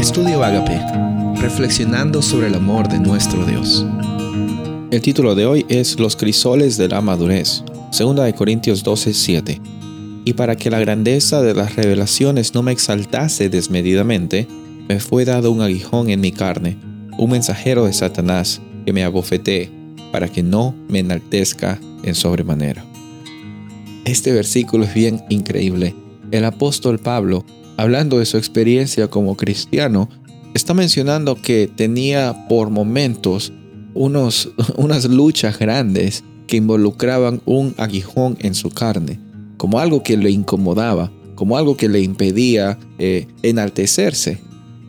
Estudio Agape, reflexionando sobre el amor de nuestro Dios. El título de hoy es Los crisoles de la madurez, 2 de Corintios 12, 7. Y para que la grandeza de las revelaciones no me exaltase desmedidamente, me fue dado un aguijón en mi carne, un mensajero de Satanás que me abofetee, para que no me enaltezca en sobremanera. Este versículo es bien increíble. El apóstol Pablo, hablando de su experiencia como cristiano, está mencionando que tenía por momentos unos, unas luchas grandes que involucraban un aguijón en su carne, como algo que le incomodaba, como algo que le impedía eh, enaltecerse.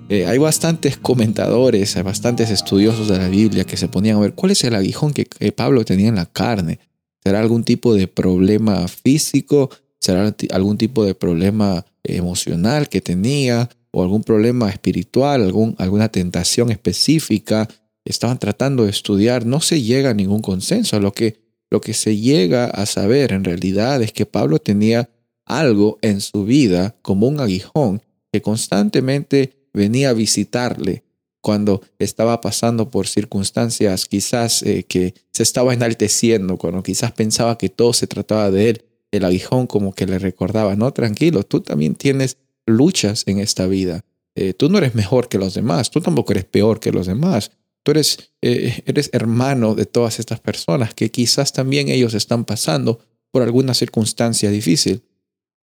Eh, hay bastantes comentadores, hay bastantes estudiosos de la Biblia que se ponían a ver cuál es el aguijón que Pablo tenía en la carne. ¿Será algún tipo de problema físico? ¿Será algún tipo de problema emocional que tenía? ¿O algún problema espiritual? Algún, ¿Alguna tentación específica? Estaban tratando de estudiar. No se llega a ningún consenso. Lo que, lo que se llega a saber en realidad es que Pablo tenía algo en su vida como un aguijón que constantemente venía a visitarle cuando estaba pasando por circunstancias quizás eh, que se estaba enalteciendo, cuando quizás pensaba que todo se trataba de él, el aguijón como que le recordaba, no, tranquilo, tú también tienes luchas en esta vida. Eh, tú no eres mejor que los demás, tú tampoco eres peor que los demás. Tú eres, eh, eres hermano de todas estas personas que quizás también ellos están pasando por alguna circunstancia difícil.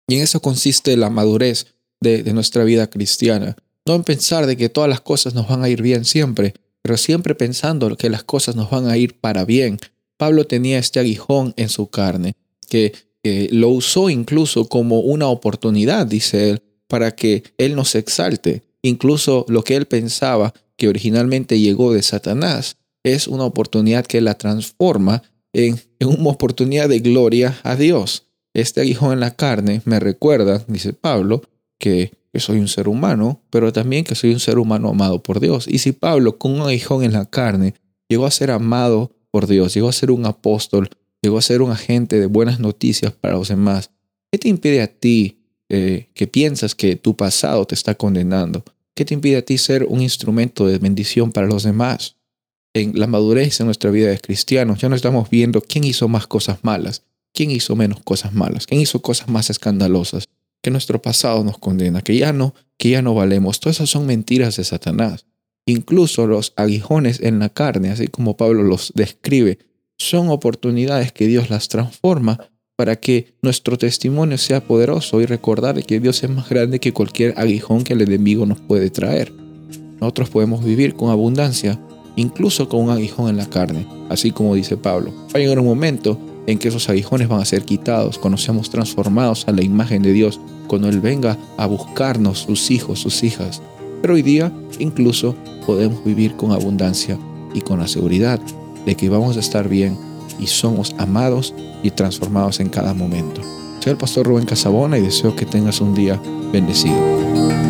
Y en eso consiste la madurez de nuestra vida cristiana. No en pensar de que todas las cosas nos van a ir bien siempre, pero siempre pensando que las cosas nos van a ir para bien. Pablo tenía este aguijón en su carne, que, lo usó incluso como una oportunidad, dice él, para que él no se exalte. Incluso lo que él pensaba que originalmente llegó de Satanás es una oportunidad que la transforma en, en una oportunidad de gloria a Dios. Este aguijón en la carne me recuerda, dice Pablo, que que soy un ser humano, pero también que soy un ser humano amado por Dios. Y si Pablo, con un aguijón en la carne, llegó a ser amado por Dios, llegó a ser un apóstol, llegó a ser un agente de buenas noticias para los demás, ¿qué te impide a ti eh, que piensas que tu pasado te está condenando? ¿Qué te impide a ti ser un instrumento de bendición para los demás? En la madurez en nuestra vida de cristianos ya no estamos viendo quién hizo más cosas malas, quién hizo menos cosas malas, quién hizo cosas más escandalosas que nuestro pasado nos condena, que ya no, que ya no valemos. Todas esas son mentiras de Satanás. Incluso los aguijones en la carne, así como Pablo los describe, son oportunidades que Dios las transforma para que nuestro testimonio sea poderoso y recordar que Dios es más grande que cualquier aguijón que el enemigo nos puede traer. Nosotros podemos vivir con abundancia, incluso con un aguijón en la carne, así como dice Pablo. Va a llegar un momento en que esos aguijones van a ser quitados cuando seamos transformados a la imagen de Dios cuando Él venga a buscarnos, sus hijos, sus hijas. Pero hoy día incluso podemos vivir con abundancia y con la seguridad de que vamos a estar bien y somos amados y transformados en cada momento. Soy el pastor Rubén Casabona y deseo que tengas un día bendecido.